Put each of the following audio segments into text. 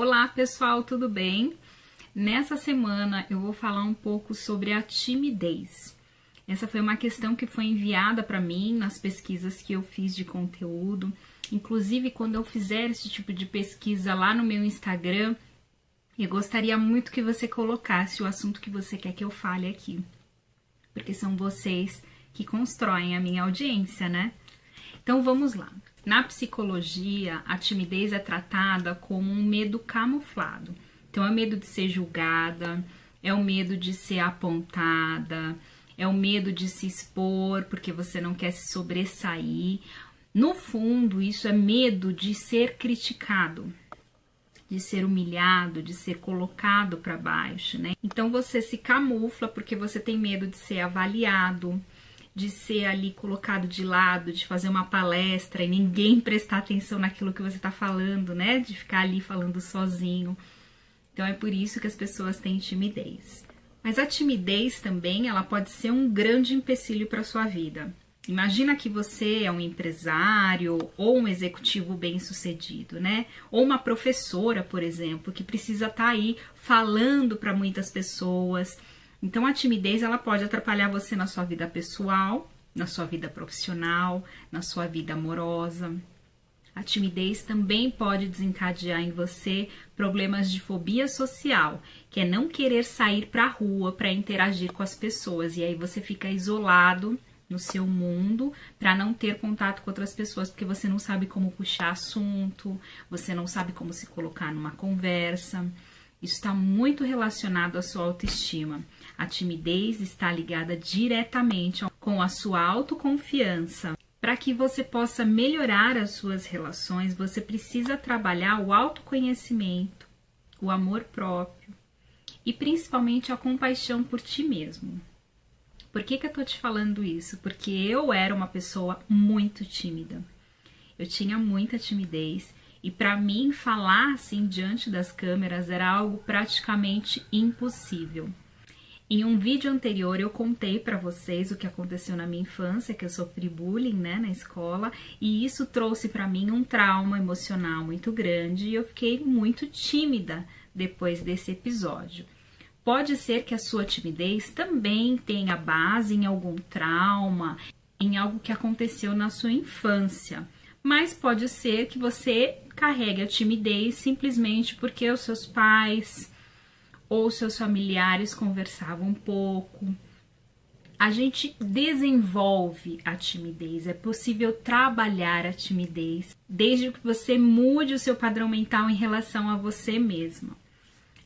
Olá pessoal, tudo bem? Nessa semana eu vou falar um pouco sobre a timidez. Essa foi uma questão que foi enviada para mim nas pesquisas que eu fiz de conteúdo. Inclusive, quando eu fizer esse tipo de pesquisa lá no meu Instagram, eu gostaria muito que você colocasse o assunto que você quer que eu fale aqui. Porque são vocês que constroem a minha audiência, né? Então vamos lá. Na psicologia, a timidez é tratada como um medo camuflado. Então, é o medo de ser julgada, é o medo de ser apontada, é o medo de se expor porque você não quer se sobressair. No fundo, isso é medo de ser criticado, de ser humilhado, de ser colocado para baixo, né? Então você se camufla porque você tem medo de ser avaliado, de ser ali colocado de lado, de fazer uma palestra e ninguém prestar atenção naquilo que você está falando, né? De ficar ali falando sozinho. Então é por isso que as pessoas têm timidez. Mas a timidez também, ela pode ser um grande empecilho para sua vida. Imagina que você é um empresário ou um executivo bem-sucedido, né? Ou uma professora, por exemplo, que precisa estar tá aí falando para muitas pessoas, então a timidez ela pode atrapalhar você na sua vida pessoal, na sua vida profissional, na sua vida amorosa. A timidez também pode desencadear em você problemas de fobia social, que é não querer sair para a rua para interagir com as pessoas e aí você fica isolado no seu mundo para não ter contato com outras pessoas, porque você não sabe como puxar assunto, você não sabe como se colocar numa conversa. Isso está muito relacionado à sua autoestima. A timidez está ligada diretamente com a sua autoconfiança. Para que você possa melhorar as suas relações, você precisa trabalhar o autoconhecimento, o amor próprio e principalmente a compaixão por ti mesmo. Por que, que eu tô te falando isso? Porque eu era uma pessoa muito tímida. Eu tinha muita timidez e para mim, falar assim diante das câmeras era algo praticamente impossível. Em um vídeo anterior eu contei para vocês o que aconteceu na minha infância, que eu sofri bullying, né, na escola, e isso trouxe para mim um trauma emocional muito grande e eu fiquei muito tímida depois desse episódio. Pode ser que a sua timidez também tenha base em algum trauma, em algo que aconteceu na sua infância mas pode ser que você carregue a timidez simplesmente porque os seus pais ou seus familiares conversavam um pouco. A gente desenvolve a timidez, é possível trabalhar a timidez desde que você mude o seu padrão mental em relação a você mesma.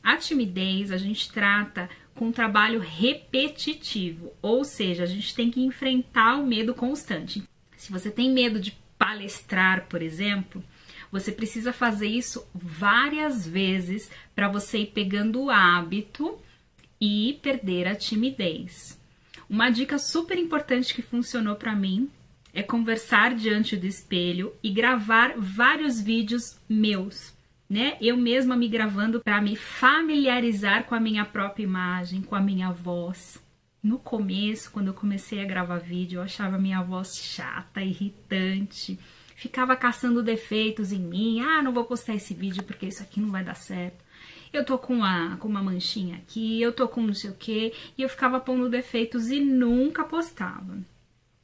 A timidez a gente trata com trabalho repetitivo, ou seja, a gente tem que enfrentar o medo constante. Se você tem medo de palestrar, por exemplo, você precisa fazer isso várias vezes para você ir pegando o hábito e perder a timidez. Uma dica super importante que funcionou para mim é conversar diante do espelho e gravar vários vídeos meus, né? Eu mesma me gravando para me familiarizar com a minha própria imagem, com a minha voz. No começo, quando eu comecei a gravar vídeo, eu achava minha voz chata, irritante, ficava caçando defeitos em mim. Ah, não vou postar esse vídeo porque isso aqui não vai dar certo. Eu tô com, a, com uma manchinha aqui, eu tô com não sei o que, e eu ficava pondo defeitos e nunca postava.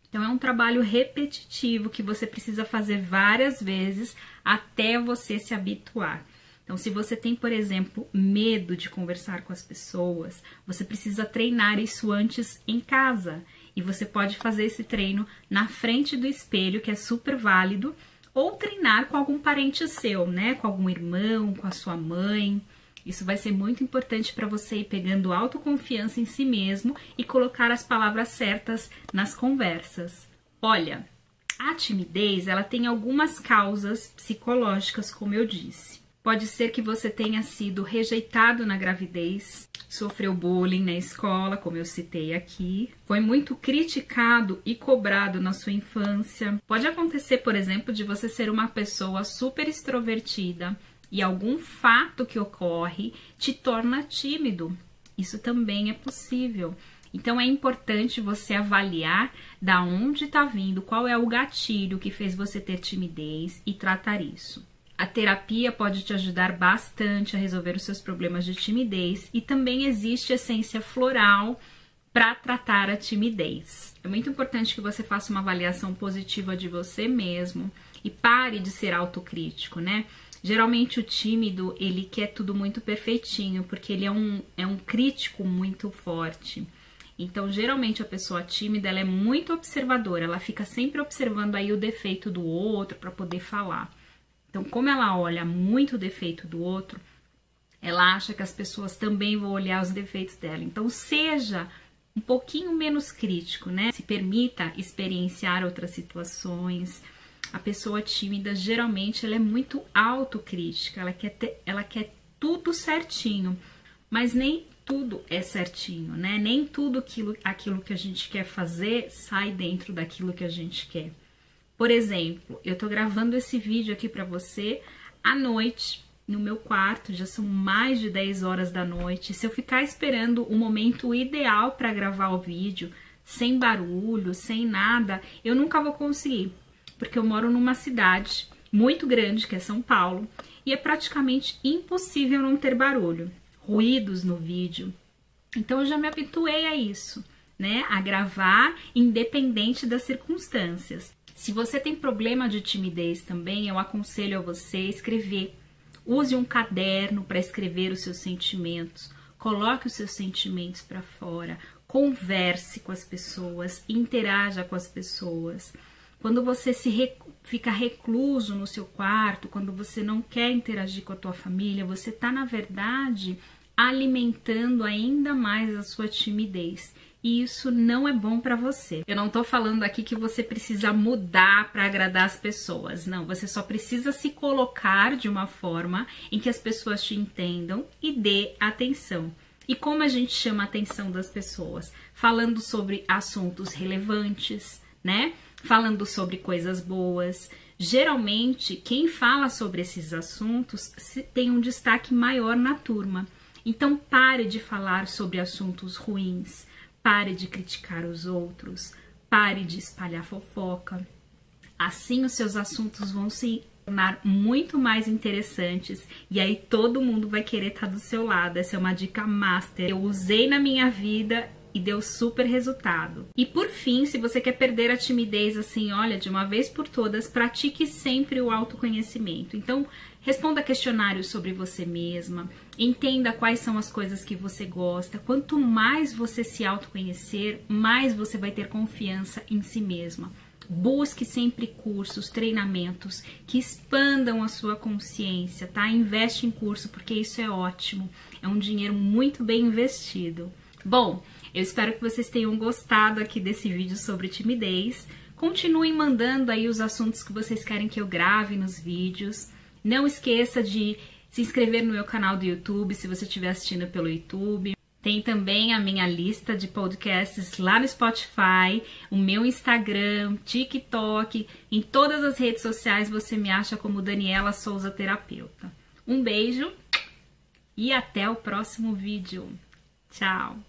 Então é um trabalho repetitivo que você precisa fazer várias vezes até você se habituar. Então, se você tem, por exemplo, medo de conversar com as pessoas, você precisa treinar isso antes em casa. E você pode fazer esse treino na frente do espelho, que é super válido, ou treinar com algum parente seu, né? Com algum irmão, com a sua mãe. Isso vai ser muito importante para você ir pegando autoconfiança em si mesmo e colocar as palavras certas nas conversas. Olha, a timidez, ela tem algumas causas psicológicas, como eu disse. Pode ser que você tenha sido rejeitado na gravidez, sofreu bullying na escola, como eu citei aqui, foi muito criticado e cobrado na sua infância. Pode acontecer, por exemplo, de você ser uma pessoa super extrovertida e algum fato que ocorre te torna tímido. Isso também é possível. Então é importante você avaliar da onde está vindo, qual é o gatilho que fez você ter timidez e tratar isso. A terapia pode te ajudar bastante a resolver os seus problemas de timidez e também existe essência floral para tratar a timidez. É muito importante que você faça uma avaliação positiva de você mesmo e pare de ser autocrítico, né? Geralmente o tímido, ele quer tudo muito perfeitinho, porque ele é um, é um crítico muito forte. Então, geralmente a pessoa tímida, ela é muito observadora, ela fica sempre observando aí o defeito do outro para poder falar. Então, como ela olha muito o defeito do outro, ela acha que as pessoas também vão olhar os defeitos dela. Então, seja um pouquinho menos crítico, né? Se permita experienciar outras situações. A pessoa tímida, geralmente, ela é muito autocrítica, ela quer, ter, ela quer tudo certinho, mas nem tudo é certinho, né? Nem tudo aquilo, aquilo que a gente quer fazer sai dentro daquilo que a gente quer. Por exemplo, eu tô gravando esse vídeo aqui para você à noite no meu quarto, já são mais de 10 horas da noite. Se eu ficar esperando o momento ideal para gravar o vídeo, sem barulho, sem nada, eu nunca vou conseguir, porque eu moro numa cidade muito grande, que é São Paulo, e é praticamente impossível não ter barulho ruídos no vídeo. Então eu já me habituei a isso, né? A gravar independente das circunstâncias. Se você tem problema de timidez também, eu aconselho a você escrever. Use um caderno para escrever os seus sentimentos. Coloque os seus sentimentos para fora. Converse com as pessoas, interaja com as pessoas. Quando você se rec... fica recluso no seu quarto, quando você não quer interagir com a tua família, você está na verdade alimentando ainda mais a sua timidez. E isso não é bom para você. Eu não tô falando aqui que você precisa mudar para agradar as pessoas. Não, você só precisa se colocar de uma forma em que as pessoas te entendam e dê atenção. E como a gente chama a atenção das pessoas? Falando sobre assuntos relevantes, né? Falando sobre coisas boas. Geralmente, quem fala sobre esses assuntos tem um destaque maior na turma. Então pare de falar sobre assuntos ruins, pare de criticar os outros, pare de espalhar fofoca. Assim os seus assuntos vão se tornar muito mais interessantes e aí todo mundo vai querer estar do seu lado. Essa é uma dica master. Eu usei na minha vida e deu super resultado. E por fim, se você quer perder a timidez assim, olha, de uma vez por todas, pratique sempre o autoconhecimento. Então, responda questionários sobre você mesma, entenda quais são as coisas que você gosta. Quanto mais você se autoconhecer, mais você vai ter confiança em si mesma. Busque sempre cursos, treinamentos que expandam a sua consciência, tá? Investe em curso porque isso é ótimo. É um dinheiro muito bem investido. Bom, eu espero que vocês tenham gostado aqui desse vídeo sobre timidez. Continuem mandando aí os assuntos que vocês querem que eu grave nos vídeos. Não esqueça de se inscrever no meu canal do YouTube se você estiver assistindo pelo YouTube. Tem também a minha lista de podcasts lá no Spotify, o meu Instagram, TikTok, em todas as redes sociais você me acha como Daniela Souza Terapeuta. Um beijo e até o próximo vídeo. Tchau!